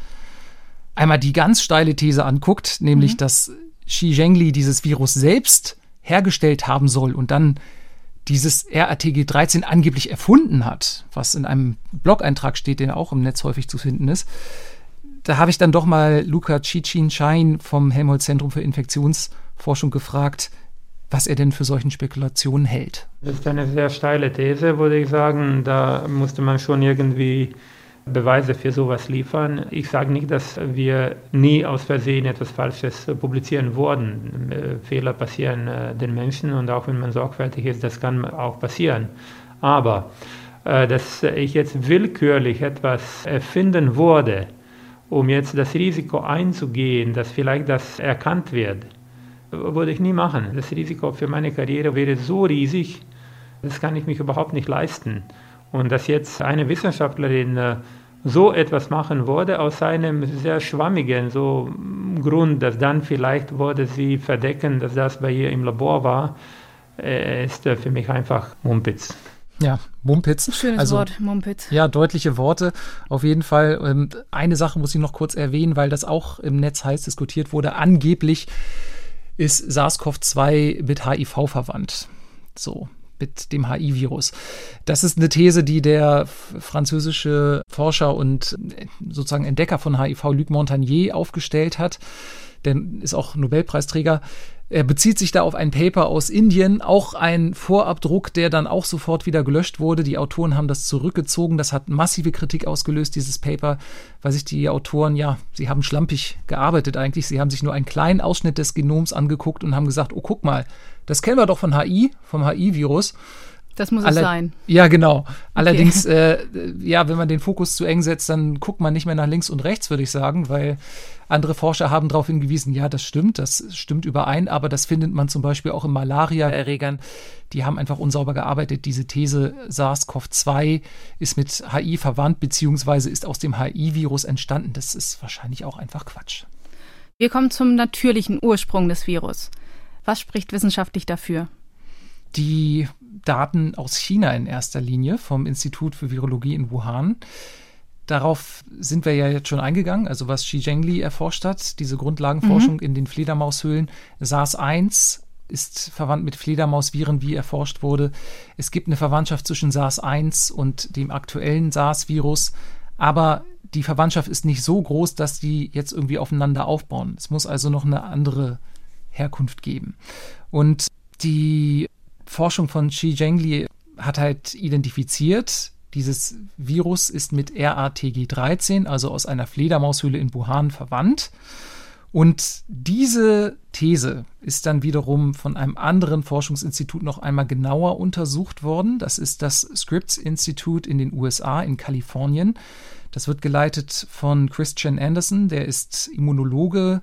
einmal die ganz steile These anguckt, nämlich mhm. dass Xi Zhengli dieses Virus selbst hergestellt haben soll und dann dieses RATG 13 angeblich erfunden hat, was in einem Blog-Eintrag steht, der auch im Netz häufig zu finden ist, da habe ich dann doch mal Luca Cicin-Schein vom Helmholtz-Zentrum für Infektionsforschung gefragt, was er denn für solchen Spekulationen hält. Das ist eine sehr steile These, würde ich sagen. Da musste man schon irgendwie Beweise für sowas liefern. Ich sage nicht, dass wir nie aus Versehen etwas Falsches publizieren würden. Äh, Fehler passieren äh, den Menschen und auch wenn man sorgfältig ist, das kann auch passieren. Aber äh, dass ich jetzt willkürlich etwas erfinden würde, um jetzt das Risiko einzugehen, dass vielleicht das erkannt wird, würde ich nie machen. Das Risiko für meine Karriere wäre so riesig, das kann ich mich überhaupt nicht leisten. Und dass jetzt eine Wissenschaftlerin so etwas machen würde, aus einem sehr schwammigen so Grund, dass dann vielleicht würde sie verdecken, dass das bei ihr im Labor war, äh, ist für mich einfach Mumpitz. Ja, Mumpitz. Schönes also, Wort, Mumpitz. Ja, deutliche Worte. Auf jeden Fall. Und eine Sache muss ich noch kurz erwähnen, weil das auch im Netz heiß diskutiert wurde. Angeblich ist SARS-CoV-2 mit HIV verwandt. So mit dem HIV-Virus. Das ist eine These, die der französische Forscher und äh, sozusagen Entdecker von HIV, Luc Montagnier, aufgestellt hat. Der ist auch Nobelpreisträger. Er bezieht sich da auf ein Paper aus Indien, auch ein Vorabdruck, der dann auch sofort wieder gelöscht wurde. Die Autoren haben das zurückgezogen. Das hat massive Kritik ausgelöst, dieses Paper, weil sich die Autoren, ja, sie haben schlampig gearbeitet eigentlich. Sie haben sich nur einen kleinen Ausschnitt des Genoms angeguckt und haben gesagt, oh, guck mal, das kennen wir doch von HI, vom HI-Virus. Das muss Aller es sein. Ja, genau. Allerdings, okay. äh, ja, wenn man den Fokus zu eng setzt, dann guckt man nicht mehr nach links und rechts, würde ich sagen, weil andere Forscher haben darauf hingewiesen, ja, das stimmt, das stimmt überein, aber das findet man zum Beispiel auch in Malaria-Erregern. Die haben einfach unsauber gearbeitet. Diese These, SARS-CoV-2 ist mit HI verwandt, beziehungsweise ist aus dem HI-Virus entstanden. Das ist wahrscheinlich auch einfach Quatsch. Wir kommen zum natürlichen Ursprung des Virus. Was spricht wissenschaftlich dafür? Die Daten aus China in erster Linie vom Institut für Virologie in Wuhan. Darauf sind wir ja jetzt schon eingegangen, also was Xi Zhengli erforscht hat, diese Grundlagenforschung mhm. in den Fledermaushöhlen. SARS-1 ist verwandt mit Fledermausviren, wie erforscht wurde. Es gibt eine Verwandtschaft zwischen SARS-1 und dem aktuellen SARS-Virus, aber die Verwandtschaft ist nicht so groß, dass die jetzt irgendwie aufeinander aufbauen. Es muss also noch eine andere Herkunft geben. Und die Forschung von Xi Zhengli hat halt identifiziert, dieses Virus ist mit RATG13, also aus einer Fledermaushöhle in Wuhan, verwandt. Und diese These ist dann wiederum von einem anderen Forschungsinstitut noch einmal genauer untersucht worden. Das ist das Scripps Institute in den USA, in Kalifornien. Das wird geleitet von Christian Anderson, der ist Immunologe,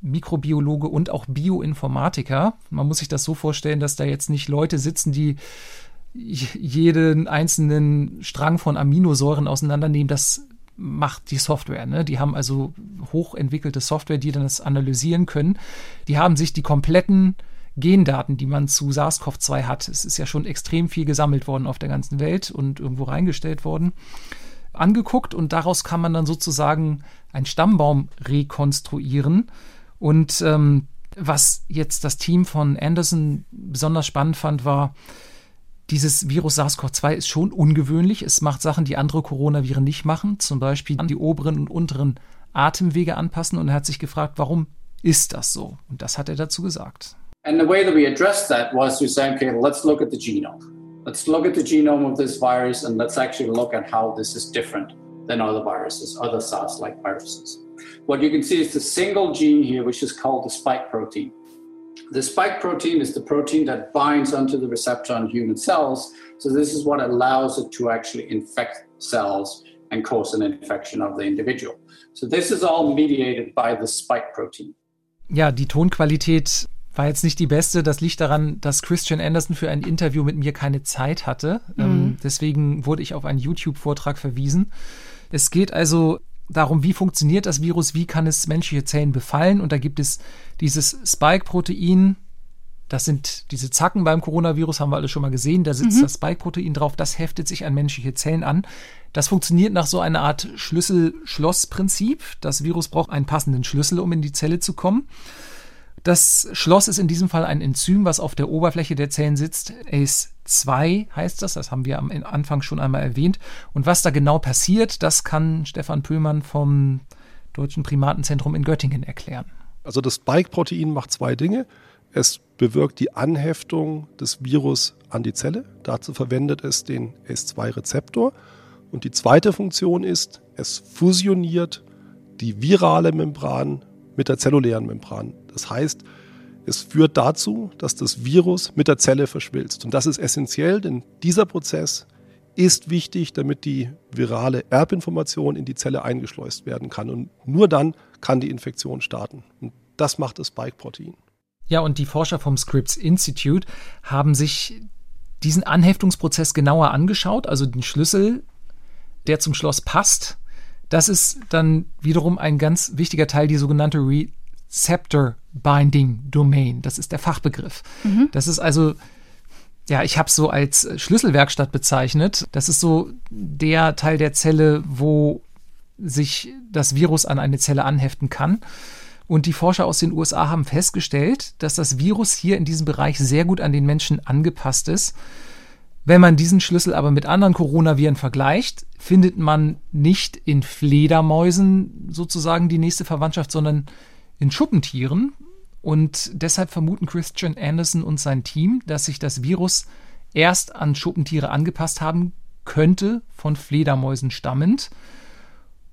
Mikrobiologe und auch Bioinformatiker. Man muss sich das so vorstellen, dass da jetzt nicht Leute sitzen, die jeden einzelnen Strang von Aminosäuren auseinandernehmen. Das macht die Software. Ne? Die haben also hochentwickelte Software, die dann das analysieren können. Die haben sich die kompletten Gendaten, die man zu SARS-CoV-2 hat, es ist ja schon extrem viel gesammelt worden auf der ganzen Welt und irgendwo reingestellt worden, angeguckt und daraus kann man dann sozusagen einen Stammbaum rekonstruieren und ähm, was jetzt das Team von Anderson besonders spannend fand, war, dieses Virus SARS-CoV-2 ist schon ungewöhnlich. Es macht Sachen, die andere Coronaviren nicht machen, zum Beispiel an die oberen und unteren Atemwege anpassen. Und er hat sich gefragt, warum ist das so? Und das hat er dazu gesagt. And the way that we addressed that was to say, okay, let's look at the genome. Let's look at the genome of this virus and let's actually look at how this is different than other viruses, other SARS-like viruses. What you can see is the single gene here, which is called the spike protein. The spike protein is the protein that binds onto the receptor on human cells. So this is what allows it to actually infect cells and cause an infection of the individual. So this is all mediated by the spike protein. Ja, die Tonqualität war jetzt nicht die beste. Das liegt daran, dass Christian Anderson für ein Interview mit mir keine Zeit hatte. Mhm. Ähm, deswegen wurde ich auf einen YouTube-Vortrag verwiesen. Es geht also darum, wie funktioniert das Virus, wie kann es menschliche Zellen befallen. Und da gibt es dieses Spike-Protein, das sind diese Zacken beim Coronavirus, haben wir alle schon mal gesehen. Da sitzt mhm. das Spike-Protein drauf, das heftet sich an menschliche Zellen an. Das funktioniert nach so einer Art Schlüssel-Schloss-Prinzip. Das Virus braucht einen passenden Schlüssel, um in die Zelle zu kommen. Das Schloss ist in diesem Fall ein Enzym, was auf der Oberfläche der Zellen sitzt. ACE2 heißt das, das haben wir am Anfang schon einmal erwähnt. Und was da genau passiert, das kann Stefan Püllmann vom Deutschen Primatenzentrum in Göttingen erklären. Also das Spike-Protein macht zwei Dinge. Es bewirkt die Anheftung des Virus an die Zelle. Dazu verwendet es den ACE2-Rezeptor. Und die zweite Funktion ist, es fusioniert die virale Membran mit der zellulären Membran. Das heißt, es führt dazu, dass das Virus mit der Zelle verschmilzt. Und das ist essentiell, denn dieser Prozess ist wichtig, damit die virale Erbinformation in die Zelle eingeschleust werden kann. Und nur dann kann die Infektion starten. Und das macht das Spike-Protein. Ja, und die Forscher vom Scripps Institute haben sich diesen Anheftungsprozess genauer angeschaut, also den Schlüssel, der zum Schloss passt. Das ist dann wiederum ein ganz wichtiger Teil, die sogenannte Receptor Binding Domain. Das ist der Fachbegriff. Mhm. Das ist also, ja, ich habe es so als Schlüsselwerkstatt bezeichnet. Das ist so der Teil der Zelle, wo sich das Virus an eine Zelle anheften kann. Und die Forscher aus den USA haben festgestellt, dass das Virus hier in diesem Bereich sehr gut an den Menschen angepasst ist. Wenn man diesen Schlüssel aber mit anderen Coronaviren vergleicht, findet man nicht in Fledermäusen sozusagen die nächste Verwandtschaft, sondern in Schuppentieren. Und deshalb vermuten Christian Anderson und sein Team, dass sich das Virus erst an Schuppentiere angepasst haben könnte, von Fledermäusen stammend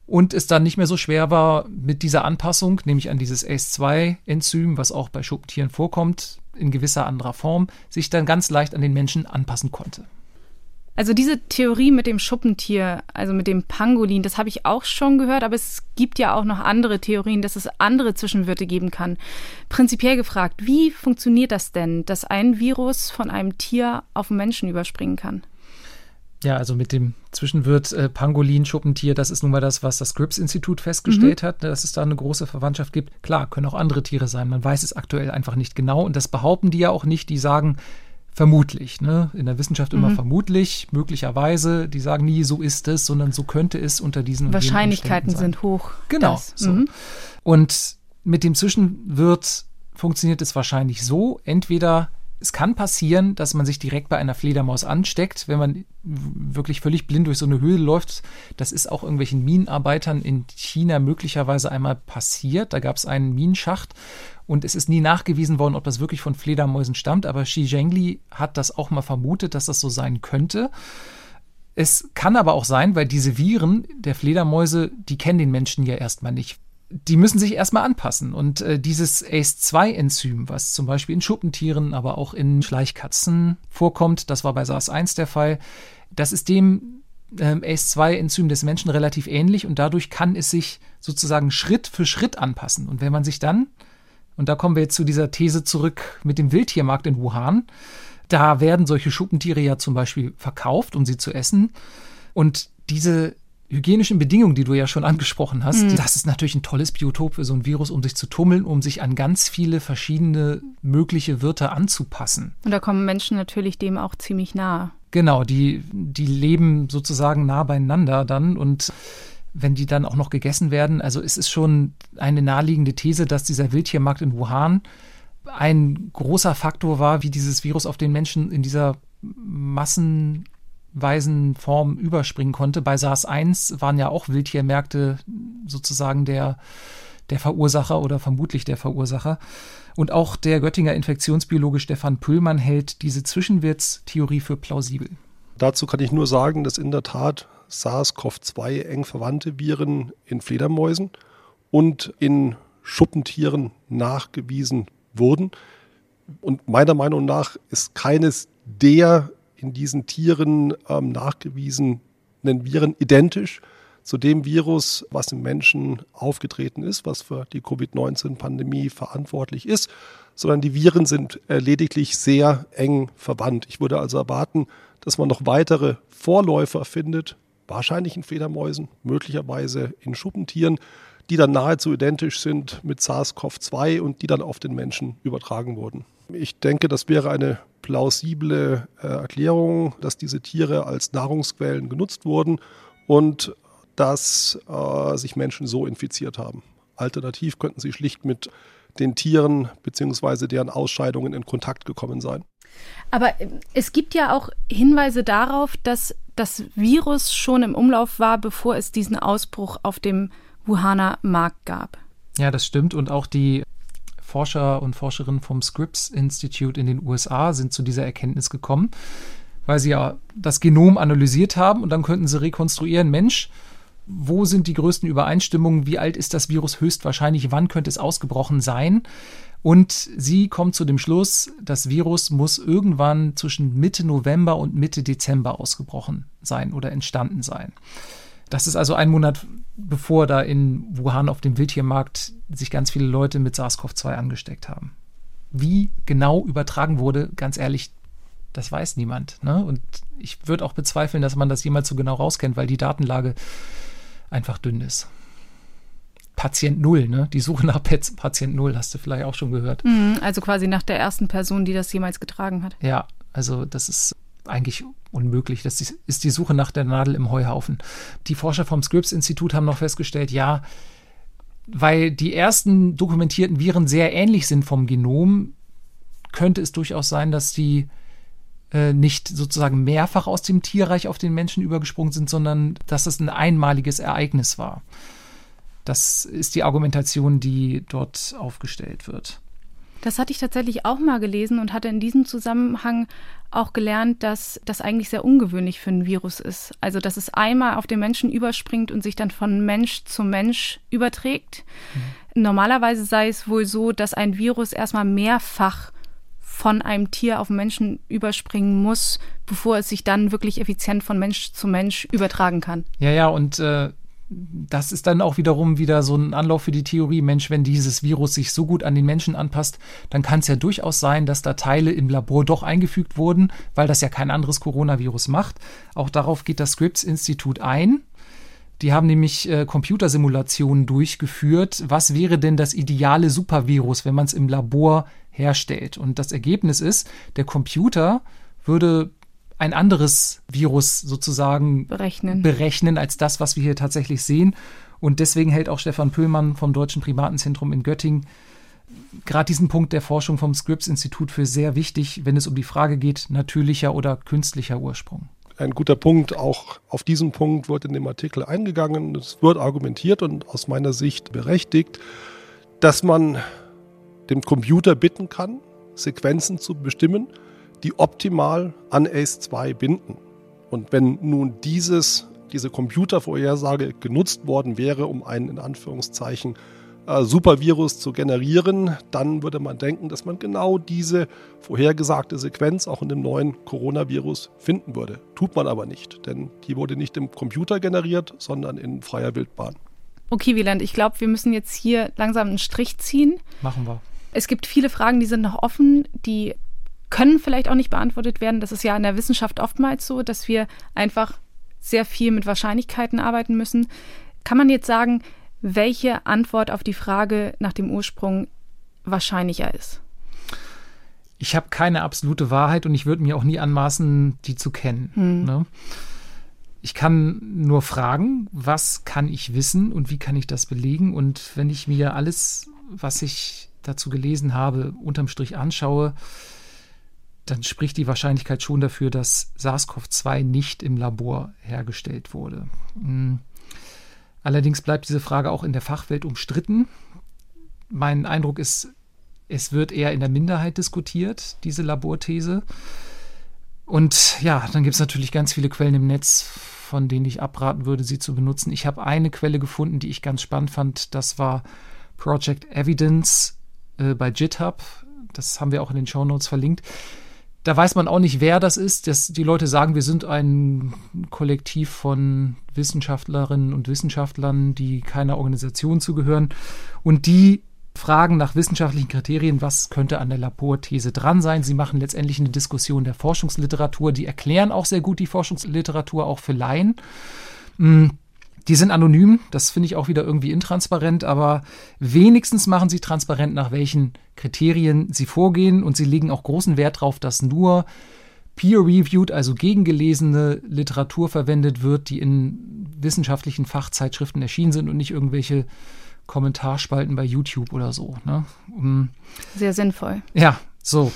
und es dann nicht mehr so schwer war, mit dieser Anpassung, nämlich an dieses ACE2-Enzym, was auch bei Schuppentieren vorkommt, in gewisser anderer Form, sich dann ganz leicht an den Menschen anpassen konnte. Also diese Theorie mit dem Schuppentier, also mit dem Pangolin, das habe ich auch schon gehört, aber es gibt ja auch noch andere Theorien, dass es andere Zwischenwirte geben kann. Prinzipiell gefragt, wie funktioniert das denn, dass ein Virus von einem Tier auf einen Menschen überspringen kann? Ja, also mit dem Zwischenwirt äh, Pangolin, Schuppentier, das ist nun mal das, was das Scripps-Institut festgestellt mhm. hat, dass es da eine große Verwandtschaft gibt. Klar, können auch andere Tiere sein. Man weiß es aktuell einfach nicht genau. Und das behaupten die ja auch nicht. Die sagen vermutlich. Ne? In der Wissenschaft immer mhm. vermutlich, möglicherweise. Die sagen nie, so ist es, sondern so könnte es unter diesen Wahrscheinlichkeiten sind hoch. Genau. So. Mhm. Und mit dem Zwischenwirt funktioniert es wahrscheinlich so. Entweder es kann passieren, dass man sich direkt bei einer Fledermaus ansteckt, wenn man wirklich völlig blind durch so eine Höhle läuft. Das ist auch irgendwelchen Minenarbeitern in China möglicherweise einmal passiert. Da gab es einen Minenschacht und es ist nie nachgewiesen worden, ob das wirklich von Fledermäusen stammt. Aber Xi Zhengli hat das auch mal vermutet, dass das so sein könnte. Es kann aber auch sein, weil diese Viren der Fledermäuse, die kennen den Menschen ja erstmal nicht die müssen sich erstmal anpassen. Und äh, dieses ACE2-Enzym, was zum Beispiel in Schuppentieren, aber auch in Schleichkatzen vorkommt, das war bei SARS-1 der Fall, das ist dem ähm, ACE2-Enzym des Menschen relativ ähnlich und dadurch kann es sich sozusagen Schritt für Schritt anpassen. Und wenn man sich dann, und da kommen wir jetzt zu dieser These zurück mit dem Wildtiermarkt in Wuhan, da werden solche Schuppentiere ja zum Beispiel verkauft, um sie zu essen. Und diese hygienischen Bedingungen, die du ja schon angesprochen hast, mhm. das ist natürlich ein tolles Biotop für so ein Virus, um sich zu tummeln, um sich an ganz viele verschiedene mögliche Wirte anzupassen. Und da kommen Menschen natürlich dem auch ziemlich nahe. Genau, die, die leben sozusagen nah beieinander dann und wenn die dann auch noch gegessen werden, also es ist schon eine naheliegende These, dass dieser Wildtiermarkt in Wuhan ein großer Faktor war, wie dieses Virus auf den Menschen in dieser Massen weisen Form überspringen konnte. Bei SARS-1 waren ja auch Wildtiermärkte sozusagen der, der Verursacher oder vermutlich der Verursacher. Und auch der Göttinger Infektionsbiologe Stefan Püllmann hält diese Zwischenwirtstheorie für plausibel. Dazu kann ich nur sagen, dass in der Tat SARS-CoV-2 eng verwandte Viren in Fledermäusen und in Schuppentieren nachgewiesen wurden. Und meiner Meinung nach ist keines der in diesen Tieren ähm, nachgewiesenen Viren identisch zu dem Virus, was im Menschen aufgetreten ist, was für die Covid-19-Pandemie verantwortlich ist, sondern die Viren sind äh, lediglich sehr eng verwandt. Ich würde also erwarten, dass man noch weitere Vorläufer findet, wahrscheinlich in Fledermäusen, möglicherweise in Schuppentieren, die dann nahezu identisch sind mit SARS-CoV-2 und die dann auf den Menschen übertragen wurden. Ich denke, das wäre eine plausible äh, Erklärung, dass diese Tiere als Nahrungsquellen genutzt wurden und dass äh, sich Menschen so infiziert haben. Alternativ könnten sie schlicht mit den Tieren bzw. deren Ausscheidungen in Kontakt gekommen sein. Aber äh, es gibt ja auch Hinweise darauf, dass das Virus schon im Umlauf war, bevor es diesen Ausbruch auf dem Wuhaner Markt gab. Ja, das stimmt. Und auch die Forscher und Forscherinnen vom Scripps Institute in den USA sind zu dieser Erkenntnis gekommen, weil sie ja das Genom analysiert haben und dann könnten sie rekonstruieren, Mensch, wo sind die größten Übereinstimmungen, wie alt ist das Virus höchstwahrscheinlich, wann könnte es ausgebrochen sein. Und sie kommt zu dem Schluss, das Virus muss irgendwann zwischen Mitte November und Mitte Dezember ausgebrochen sein oder entstanden sein. Das ist also ein Monat bevor da in Wuhan auf dem Wildtiermarkt sich ganz viele Leute mit SARS-CoV-2 angesteckt haben. Wie genau übertragen wurde, ganz ehrlich, das weiß niemand. Ne? Und ich würde auch bezweifeln, dass man das jemals so genau rauskennt, weil die Datenlage einfach dünn ist. Patient Null, ne? Die Suche nach Patient Null hast du vielleicht auch schon gehört. Mhm, also quasi nach der ersten Person, die das jemals getragen hat. Ja, also das ist eigentlich unmöglich. Das ist die Suche nach der Nadel im Heuhaufen. Die Forscher vom Scripps-Institut haben noch festgestellt, ja, weil die ersten dokumentierten Viren sehr ähnlich sind vom Genom, könnte es durchaus sein, dass die äh, nicht sozusagen mehrfach aus dem Tierreich auf den Menschen übergesprungen sind, sondern dass es ein einmaliges Ereignis war. Das ist die Argumentation, die dort aufgestellt wird. Das hatte ich tatsächlich auch mal gelesen und hatte in diesem Zusammenhang auch gelernt, dass das eigentlich sehr ungewöhnlich für ein Virus ist. Also, dass es einmal auf den Menschen überspringt und sich dann von Mensch zu Mensch überträgt. Mhm. Normalerweise sei es wohl so, dass ein Virus erstmal mehrfach von einem Tier auf Menschen überspringen muss, bevor es sich dann wirklich effizient von Mensch zu Mensch übertragen kann. Ja, ja, und äh, das ist dann auch wiederum wieder so ein Anlauf für die Theorie, Mensch, wenn dieses Virus sich so gut an den Menschen anpasst, dann kann es ja durchaus sein, dass da Teile im Labor doch eingefügt wurden, weil das ja kein anderes Coronavirus macht. Auch darauf geht das Scripps-Institut ein. Die haben nämlich äh, Computersimulationen durchgeführt. Was wäre denn das ideale Supervirus, wenn man es im Labor herstellt? Und das Ergebnis ist, der Computer würde ein anderes Virus sozusagen berechnen. berechnen als das, was wir hier tatsächlich sehen. Und deswegen hält auch Stefan Pöllmann vom Deutschen Primatenzentrum in Göttingen gerade diesen Punkt der Forschung vom Scripps-Institut für sehr wichtig, wenn es um die Frage geht, natürlicher oder künstlicher Ursprung. Ein guter Punkt, auch auf diesen Punkt wird in dem Artikel eingegangen. Es wird argumentiert und aus meiner Sicht berechtigt, dass man dem Computer bitten kann, Sequenzen zu bestimmen, die optimal an ACE2 binden. Und wenn nun dieses, diese Computervorhersage genutzt worden wäre, um einen in Anführungszeichen äh, Supervirus zu generieren, dann würde man denken, dass man genau diese vorhergesagte Sequenz auch in dem neuen Coronavirus finden würde. Tut man aber nicht, denn die wurde nicht im Computer generiert, sondern in freier Wildbahn. Okay, Wieland, ich glaube, wir müssen jetzt hier langsam einen Strich ziehen. Machen wir. Es gibt viele Fragen, die sind noch offen, die können vielleicht auch nicht beantwortet werden. Das ist ja in der Wissenschaft oftmals so, dass wir einfach sehr viel mit Wahrscheinlichkeiten arbeiten müssen. Kann man jetzt sagen, welche Antwort auf die Frage nach dem Ursprung wahrscheinlicher ist? Ich habe keine absolute Wahrheit und ich würde mir auch nie anmaßen, die zu kennen. Hm. Ne? Ich kann nur fragen, was kann ich wissen und wie kann ich das belegen? Und wenn ich mir alles, was ich dazu gelesen habe, unterm Strich anschaue, dann spricht die Wahrscheinlichkeit schon dafür, dass SARS-CoV-2 nicht im Labor hergestellt wurde. Hm. Allerdings bleibt diese Frage auch in der Fachwelt umstritten. Mein Eindruck ist, es wird eher in der Minderheit diskutiert, diese Laborthese. Und ja, dann gibt es natürlich ganz viele Quellen im Netz, von denen ich abraten würde, sie zu benutzen. Ich habe eine Quelle gefunden, die ich ganz spannend fand. Das war Project Evidence äh, bei GitHub. Das haben wir auch in den Show Notes verlinkt. Da weiß man auch nicht, wer das ist. Das, die Leute sagen, wir sind ein Kollektiv von Wissenschaftlerinnen und Wissenschaftlern, die keiner Organisation zugehören. Und die fragen nach wissenschaftlichen Kriterien, was könnte an der Laborthese dran sein. Sie machen letztendlich eine Diskussion der Forschungsliteratur. Die erklären auch sehr gut die Forschungsliteratur, auch für Laien. Die sind anonym, das finde ich auch wieder irgendwie intransparent, aber wenigstens machen sie transparent, nach welchen Kriterien sie vorgehen und sie legen auch großen Wert darauf, dass nur peer-reviewed, also gegengelesene Literatur verwendet wird, die in wissenschaftlichen Fachzeitschriften erschienen sind und nicht irgendwelche Kommentarspalten bei YouTube oder so. Ne? Um, Sehr sinnvoll. Ja, so.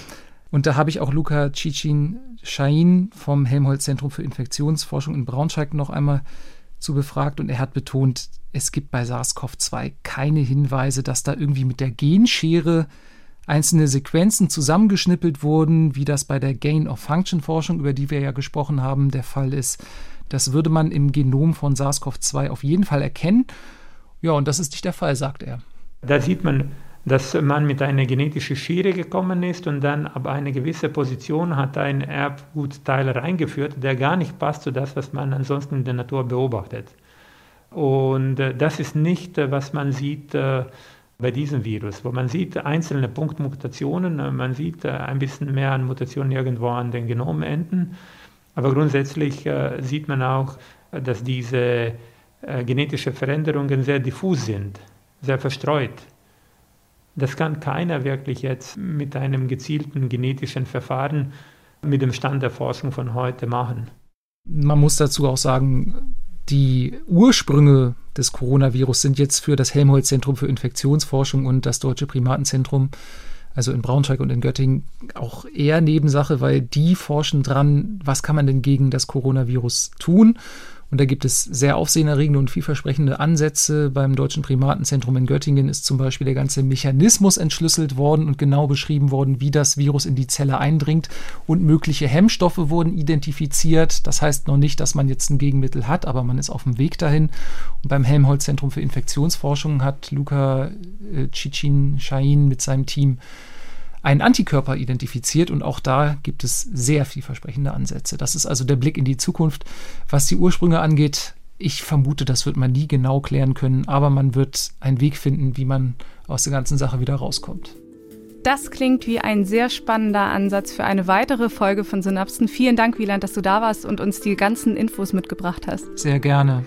Und da habe ich auch Luca Cicin Shahin vom Helmholtz Zentrum für Infektionsforschung in Braunschweig noch einmal zu befragt und er hat betont, es gibt bei SARS-CoV-2 keine Hinweise, dass da irgendwie mit der Genschere einzelne Sequenzen zusammengeschnippelt wurden, wie das bei der Gain-of-Function-Forschung, über die wir ja gesprochen haben, der Fall ist. Das würde man im Genom von SARS-CoV-2 auf jeden Fall erkennen. Ja, und das ist nicht der Fall, sagt er. Da sieht man, dass man mit einer genetischen Schere gekommen ist und dann ab einer gewissen Position hat ein Erbgutteil reingeführt, der gar nicht passt zu das, was man ansonsten in der Natur beobachtet. Und äh, das ist nicht, äh, was man sieht äh, bei diesem Virus, wo man sieht einzelne Punktmutationen, man sieht ein bisschen mehr an Mutationen irgendwo an den Genomenden, aber grundsätzlich sieht man auch, dass diese genetische Veränderungen sehr diffus sind, sehr verstreut. Das kann keiner wirklich jetzt mit einem gezielten genetischen Verfahren mit dem Stand der Forschung von heute machen. Man muss dazu auch sagen, die Ursprünge des Coronavirus sind jetzt für das Helmholtz-Zentrum für Infektionsforschung und das Deutsche Primatenzentrum, also in Braunschweig und in Göttingen, auch eher Nebensache, weil die forschen dran, was kann man denn gegen das Coronavirus tun. Und da gibt es sehr aufsehenerregende und vielversprechende Ansätze. Beim Deutschen Primatenzentrum in Göttingen ist zum Beispiel der ganze Mechanismus entschlüsselt worden und genau beschrieben worden, wie das Virus in die Zelle eindringt. Und mögliche Hemmstoffe wurden identifiziert. Das heißt noch nicht, dass man jetzt ein Gegenmittel hat, aber man ist auf dem Weg dahin. Und beim Helmholtz-Zentrum für Infektionsforschung hat Luca äh, Cicin Shahin mit seinem Team einen Antikörper identifiziert und auch da gibt es sehr vielversprechende Ansätze. Das ist also der Blick in die Zukunft. Was die Ursprünge angeht, ich vermute, das wird man nie genau klären können, aber man wird einen Weg finden, wie man aus der ganzen Sache wieder rauskommt. Das klingt wie ein sehr spannender Ansatz für eine weitere Folge von Synapsen. Vielen Dank, Wieland, dass du da warst und uns die ganzen Infos mitgebracht hast. Sehr gerne.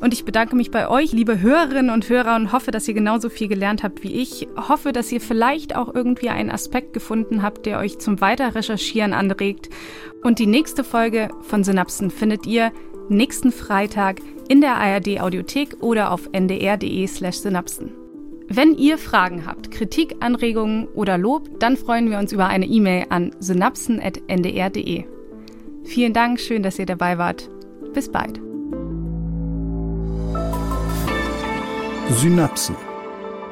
Und ich bedanke mich bei euch, liebe Hörerinnen und Hörer, und hoffe, dass ihr genauso viel gelernt habt wie ich. Hoffe, dass ihr vielleicht auch irgendwie einen Aspekt gefunden habt, der euch zum Weiterrecherchieren anregt. Und die nächste Folge von Synapsen findet ihr nächsten Freitag in der ARD Audiothek oder auf ndr.de/slash synapsen. Wenn ihr Fragen habt, Kritik, Anregungen oder Lob, dann freuen wir uns über eine E-Mail an synapsen.ndr.de. Vielen Dank, schön, dass ihr dabei wart. Bis bald. Synapsen.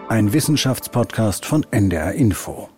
Ein Wissenschaftspodcast von NDR Info.